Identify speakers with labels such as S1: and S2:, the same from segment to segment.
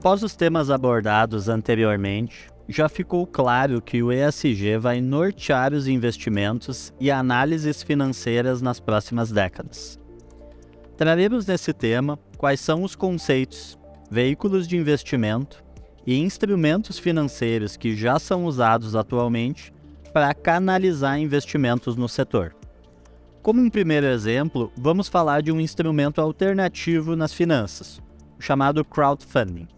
S1: Após os temas abordados anteriormente, já ficou claro que o ESG vai nortear os investimentos e análises financeiras nas próximas décadas. Traremos nesse tema quais são os conceitos, veículos de investimento e instrumentos financeiros que já são usados atualmente para canalizar investimentos no setor. Como um primeiro exemplo, vamos falar de um instrumento alternativo nas finanças, chamado crowdfunding.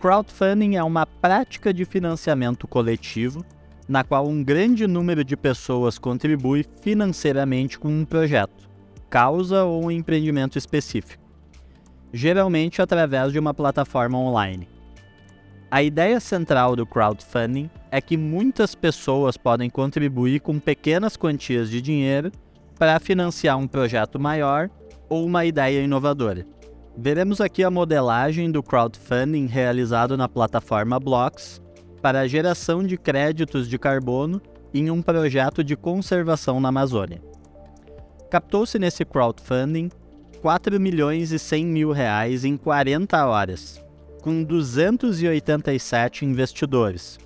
S1: Crowdfunding é uma prática de financiamento coletivo na qual um grande número de pessoas contribui financeiramente com um projeto, causa ou um empreendimento específico, geralmente através de uma plataforma online. A ideia central do crowdfunding é que muitas pessoas podem contribuir com pequenas quantias de dinheiro para financiar um projeto maior ou uma ideia inovadora. Veremos aqui a modelagem do crowdfunding realizado na plataforma Blocks para a geração de créditos de carbono em um projeto de conservação na Amazônia. Captou-se nesse crowdfunding 4 milhões e 100 mil reais em 40 horas, com 287 investidores,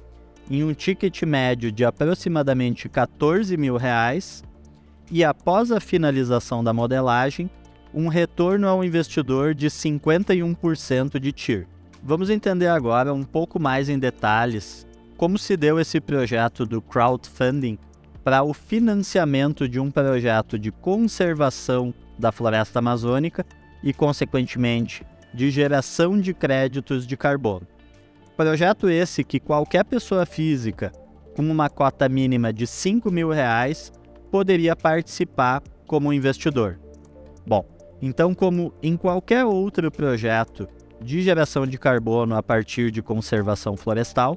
S1: em um ticket médio de aproximadamente 14 mil reais, e após a finalização da modelagem, um retorno ao investidor de 51% de TIR. Vamos entender agora um pouco mais em detalhes como se deu esse projeto do crowdfunding para o financiamento de um projeto de conservação da floresta amazônica e, consequentemente, de geração de créditos de carbono. Projeto esse que qualquer pessoa física com uma cota mínima de 5 mil reais poderia participar como investidor. Bom, então, como em qualquer outro projeto de geração de carbono a partir de conservação florestal,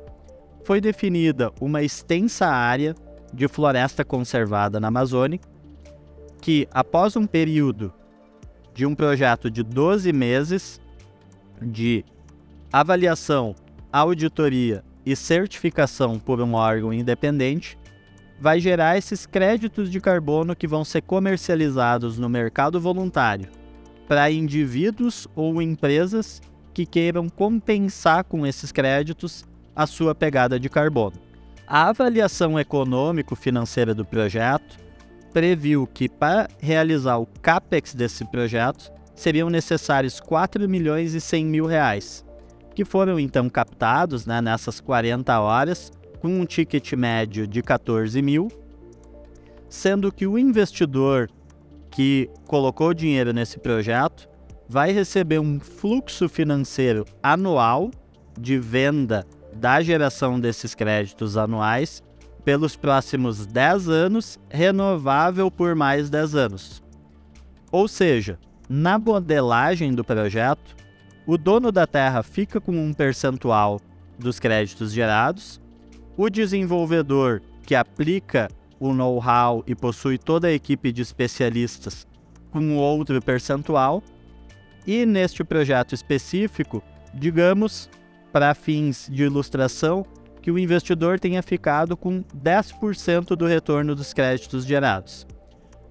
S1: foi definida uma extensa área de floresta conservada na Amazônia, que, após um período de um projeto de 12 meses de avaliação, auditoria e certificação por um órgão independente, vai gerar esses créditos de carbono que vão ser comercializados no mercado voluntário para indivíduos ou empresas que queiram compensar com esses créditos a sua pegada de carbono. A avaliação econômico-financeira do projeto previu que para realizar o capex desse projeto seriam necessários 4 milhões e 100 mil reais, que foram então captados né, nessas 40 horas com um ticket médio de 14 mil, sendo que o investidor que colocou dinheiro nesse projeto vai receber um fluxo financeiro anual de venda da geração desses créditos anuais pelos próximos 10 anos, renovável por mais 10 anos. Ou seja, na modelagem do projeto, o dono da terra fica com um percentual dos créditos gerados o desenvolvedor que aplica o know-how e possui toda a equipe de especialistas com outro percentual. E neste projeto específico, digamos, para fins de ilustração, que o investidor tenha ficado com 10% do retorno dos créditos gerados.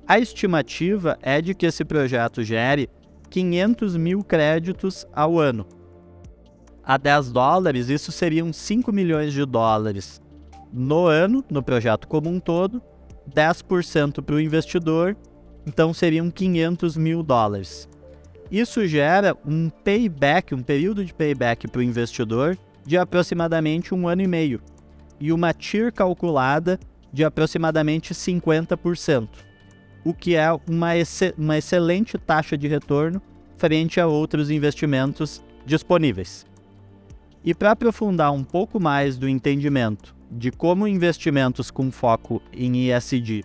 S1: A estimativa é de que esse projeto gere 500 mil créditos ao ano, a 10 dólares, isso seriam 5 milhões de dólares no ano, no projeto como um todo, 10% para o investidor, então seriam 500 mil dólares. Isso gera um payback, um período de payback para o investidor de aproximadamente um ano e meio e uma TIR calculada de aproximadamente 50%, o que é uma, uma excelente taxa de retorno frente a outros investimentos disponíveis. E para aprofundar um pouco mais do entendimento de como investimentos com foco em ESG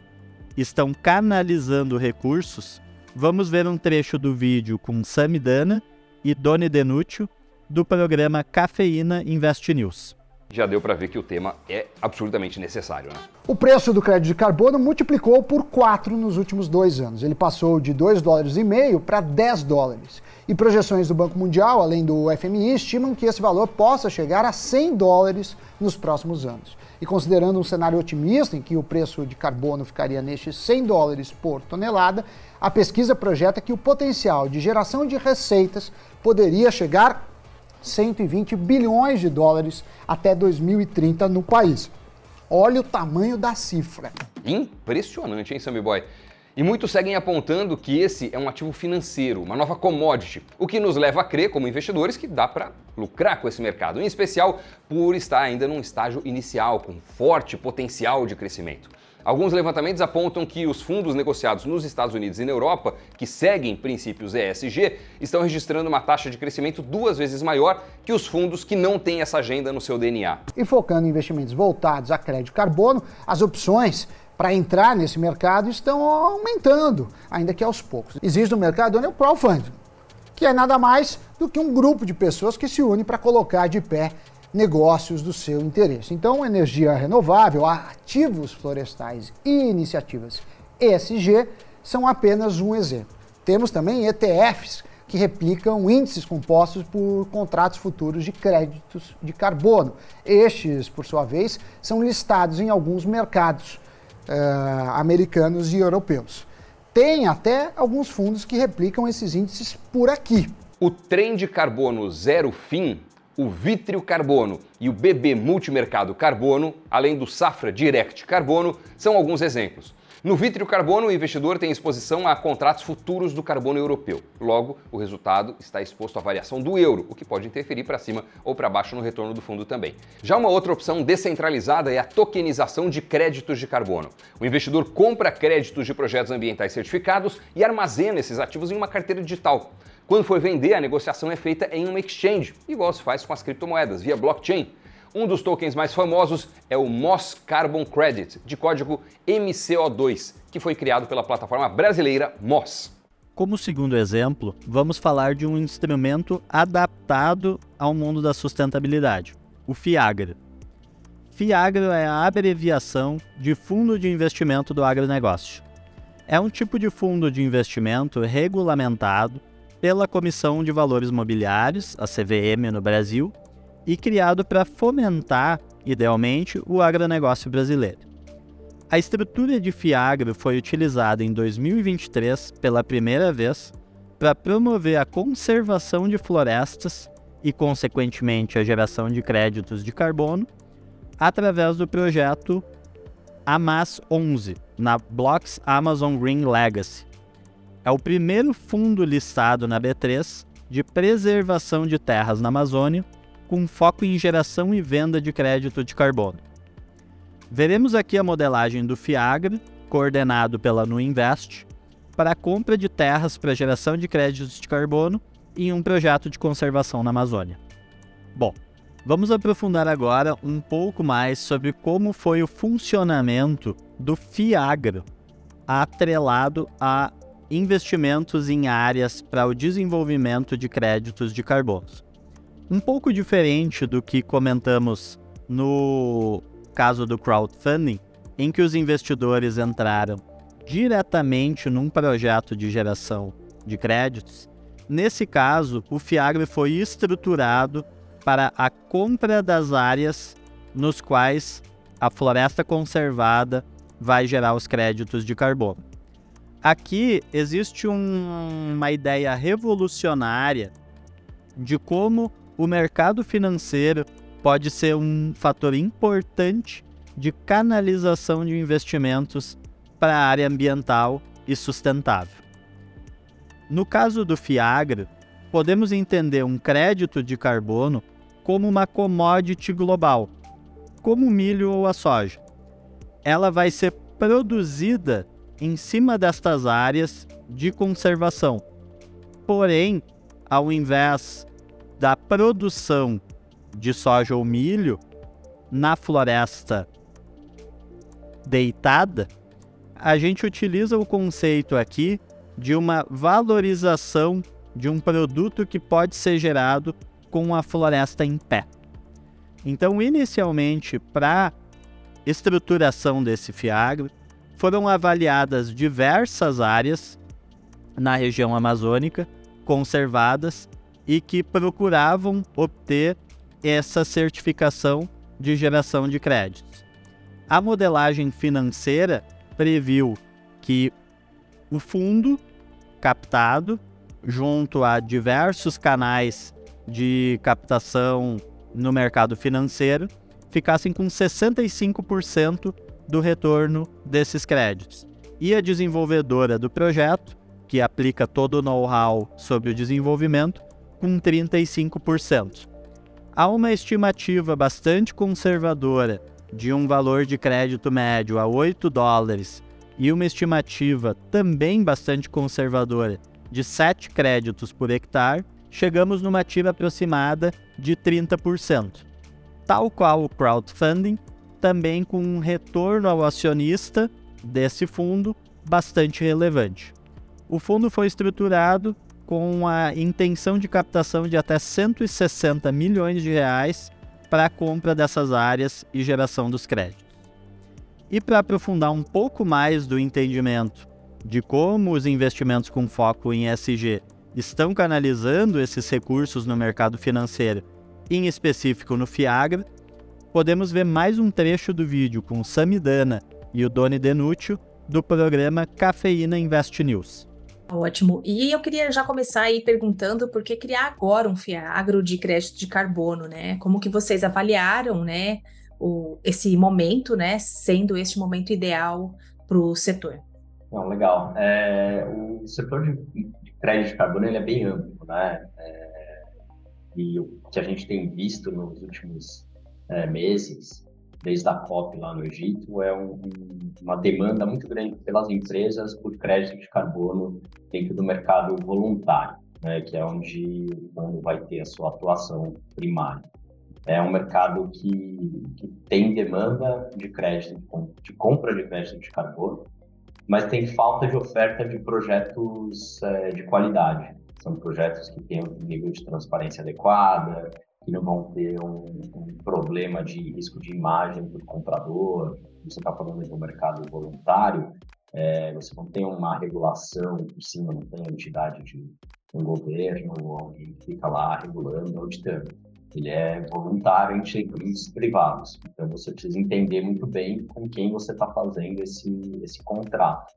S1: estão canalizando recursos, vamos ver um trecho do vídeo com Samidana e Doni Denúcio do programa Cafeína Invest News
S2: já deu para ver que o tema é absolutamente necessário. Né?
S3: O preço do crédito de carbono multiplicou por 4 nos últimos dois anos. Ele passou de 2 dólares e meio para 10 dólares. E projeções do Banco Mundial, além do FMI, estimam que esse valor possa chegar a 100 dólares nos próximos anos. E considerando um cenário otimista em que o preço de carbono ficaria nestes 100 dólares por tonelada, a pesquisa projeta que o potencial de geração de receitas poderia chegar 120 bilhões de dólares até 2030 no país. Olha o tamanho da cifra.
S2: Impressionante, hein, Sammy Boy? E muitos seguem apontando que esse é um ativo financeiro, uma nova commodity, o que nos leva a crer, como investidores, que dá para lucrar com esse mercado, em especial por estar ainda num estágio inicial, com forte potencial de crescimento. Alguns levantamentos apontam que os fundos negociados nos Estados Unidos e na Europa, que seguem princípios ESG, estão registrando uma taxa de crescimento duas vezes maior que os fundos que não têm essa agenda no seu DNA.
S3: E focando em investimentos voltados a crédito carbono, as opções para entrar nesse mercado estão aumentando, ainda que aos poucos. Existe no mercado o crowdfunding, que é nada mais do que um grupo de pessoas que se une para colocar de pé negócios do seu interesse. Então, energia renovável, ativos florestais e iniciativas ESG são apenas um exemplo. Temos também ETFs, que replicam índices compostos por contratos futuros de créditos de carbono. Estes, por sua vez, são listados em alguns mercados, uh, americanos e europeus. Tem até alguns fundos que replicam esses índices por aqui.
S2: O trem de carbono zero fim, o vítreo carbono e o BB Multimercado Carbono, além do Safra Direct Carbono, são alguns exemplos. No vítreo carbono, o investidor tem exposição a contratos futuros do carbono europeu. Logo, o resultado está exposto à variação do euro, o que pode interferir para cima ou para baixo no retorno do fundo também. Já uma outra opção descentralizada é a tokenização de créditos de carbono. O investidor compra créditos de projetos ambientais certificados e armazena esses ativos em uma carteira digital. Quando for vender, a negociação é feita em uma exchange, igual se faz com as criptomoedas, via blockchain. Um dos tokens mais famosos é o Moss Carbon Credit, de código MCO2, que foi criado pela plataforma brasileira Moss.
S1: Como segundo exemplo, vamos falar de um instrumento adaptado ao mundo da sustentabilidade, o FIAGRA. FIAGRA é a abreviação de Fundo de Investimento do Agronegócio. É um tipo de fundo de investimento regulamentado pela Comissão de Valores Mobiliários, a CVM no Brasil, e criado para fomentar, idealmente, o agronegócio brasileiro. A estrutura de Fiagro foi utilizada em 2023 pela primeira vez para promover a conservação de florestas e, consequentemente, a geração de créditos de carbono através do projeto AMAS 11, na Blocks Amazon Green Legacy. É o primeiro fundo listado na B3 de preservação de terras na Amazônia com foco em geração e venda de crédito de carbono. Veremos aqui a modelagem do FIAGRA, coordenado pela Nuinvest, para a compra de terras para geração de créditos de carbono em um projeto de conservação na Amazônia. Bom, vamos aprofundar agora um pouco mais sobre como foi o funcionamento do FIAGRA atrelado a investimentos em áreas para o desenvolvimento de créditos de carbono um pouco diferente do que comentamos no caso do crowdfunding, em que os investidores entraram diretamente num projeto de geração de créditos. Nesse caso, o FIAGRE foi estruturado para a compra das áreas nos quais a floresta conservada vai gerar os créditos de carbono. Aqui existe um, uma ideia revolucionária de como o mercado financeiro pode ser um fator importante de canalização de investimentos para a área ambiental e sustentável. No caso do Fiagro, podemos entender um crédito de carbono como uma commodity global, como o milho ou a soja. Ela vai ser produzida em cima destas áreas de conservação. Porém, ao invés da produção de soja ou milho na floresta deitada, a gente utiliza o conceito aqui de uma valorização de um produto que pode ser gerado com a floresta em pé. Então, inicialmente, para estruturação desse fiagro, foram avaliadas diversas áreas na região amazônica conservadas e que procuravam obter essa certificação de geração de créditos. A modelagem financeira previu que o fundo captado, junto a diversos canais de captação no mercado financeiro ficassem com 65% do retorno desses créditos. E a desenvolvedora do projeto, que aplica todo o know-how sobre o desenvolvimento, com 35%. Há uma estimativa bastante conservadora de um valor de crédito médio a 8 dólares e uma estimativa também bastante conservadora de 7 créditos por hectare, chegamos numa tira aproximada de 30%. Tal qual o crowdfunding, também com um retorno ao acionista desse fundo bastante relevante. O fundo foi estruturado com a intenção de captação de até 160 milhões de reais para a compra dessas áreas e geração dos créditos. E para aprofundar um pouco mais do entendimento de como os investimentos com foco em ESG estão canalizando esses recursos no mercado financeiro, em específico no Fiagra, podemos ver mais um trecho do vídeo com Samidana e o Doni Denúcio do programa Cafeína Invest News.
S4: Ótimo. E eu queria já começar aí perguntando por que criar agora um Fiagro de crédito de carbono, né? Como que vocês avaliaram, né, o, esse momento, né, sendo este momento ideal para o setor?
S5: Não, legal. É, o setor de, de, crédito de carbono ele é bem amplo, né? É, e o que a gente tem visto nos últimos é, meses desde a COP lá no Egito, é um, uma demanda muito grande pelas empresas por crédito de carbono dentro do mercado voluntário, né, que é onde o fundo vai ter a sua atuação primária. É um mercado que, que tem demanda de crédito, de compra de crédito de carbono, mas tem falta de oferta de projetos é, de qualidade. São projetos que têm um nível de transparência adequada, que não vão ter um, um problema de risco de imagem para o comprador. Você está falando do mercado voluntário, é, você não tem uma regulação por cima, não tem entidade de um governo onde fica lá regulando, auditando. Ele é voluntário em serviços privados. Então você precisa entender muito bem com quem você está fazendo esse, esse contrato.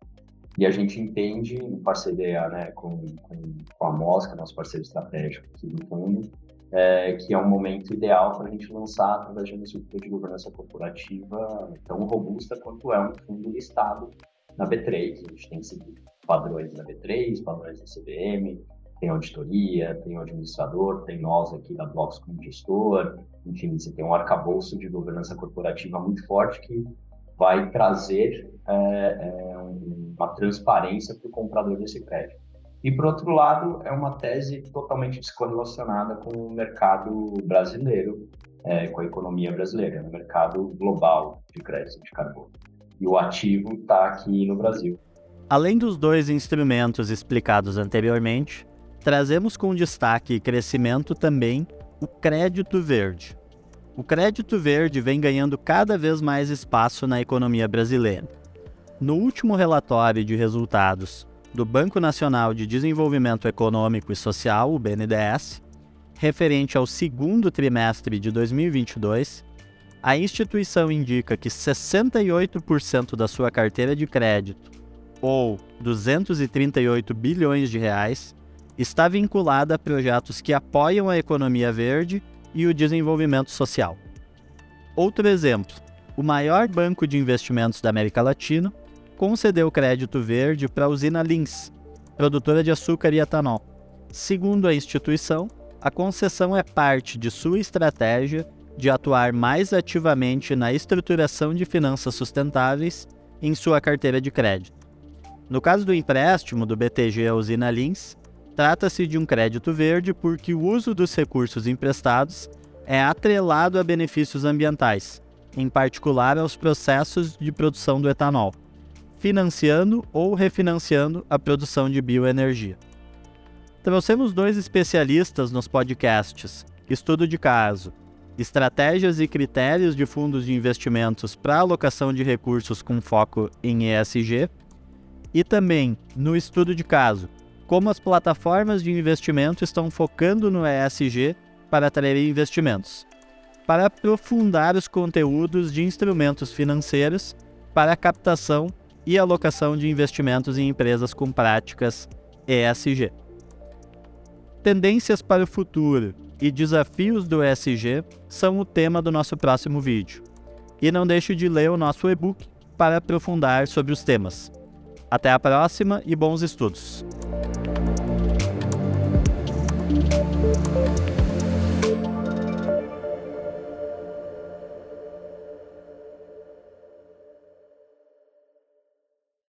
S5: E a gente entende, em parceria né, com, com, com a Mosca, nosso parceiro estratégico aqui do fundo, é, que é um momento ideal para a gente lançar através de uma estrutura de governança corporativa tão robusta quanto é um fundo listado na B3. A gente tem seguido padrões da B3, padrões da CVM, tem auditoria, tem o administrador, tem nós aqui da Blocks como gestor, enfim, você tem um arcabouço de governança corporativa muito forte que vai trazer é, é, uma transparência para o comprador desse crédito. E, por outro lado, é uma tese totalmente descorrelacionada com o mercado brasileiro, é, com a economia brasileira, no mercado global de crédito de carbono. E o ativo está aqui no Brasil.
S1: Além dos dois instrumentos explicados anteriormente, trazemos com destaque e crescimento também o crédito verde. O crédito verde vem ganhando cada vez mais espaço na economia brasileira. No último relatório de resultados do Banco Nacional de Desenvolvimento Econômico e Social, o BNDES, referente ao segundo trimestre de 2022, a instituição indica que 68% da sua carteira de crédito, ou 238 bilhões de reais, está vinculada a projetos que apoiam a economia verde e o desenvolvimento social. Outro exemplo: o maior banco de investimentos da América Latina concedeu crédito verde para a usina Lins, produtora de açúcar e etanol. Segundo a instituição, a concessão é parte de sua estratégia de atuar mais ativamente na estruturação de finanças sustentáveis em sua carteira de crédito. No caso do empréstimo do BTG à usina Lins, trata-se de um crédito verde porque o uso dos recursos emprestados é atrelado a benefícios ambientais, em particular aos processos de produção do etanol financiando ou refinanciando a produção de bioenergia. Trouxemos dois especialistas nos podcasts Estudo de Caso, Estratégias e Critérios de Fundos de Investimentos para Alocação de Recursos com Foco em ESG, e também no Estudo de Caso, como as plataformas de investimento estão focando no ESG para atrair investimentos, para aprofundar os conteúdos de instrumentos financeiros para captação e alocação de investimentos em empresas com práticas ESG. Tendências para o futuro e desafios do ESG são o tema do nosso próximo vídeo. E não deixe de ler o nosso e-book para aprofundar sobre os temas. Até a próxima e bons estudos!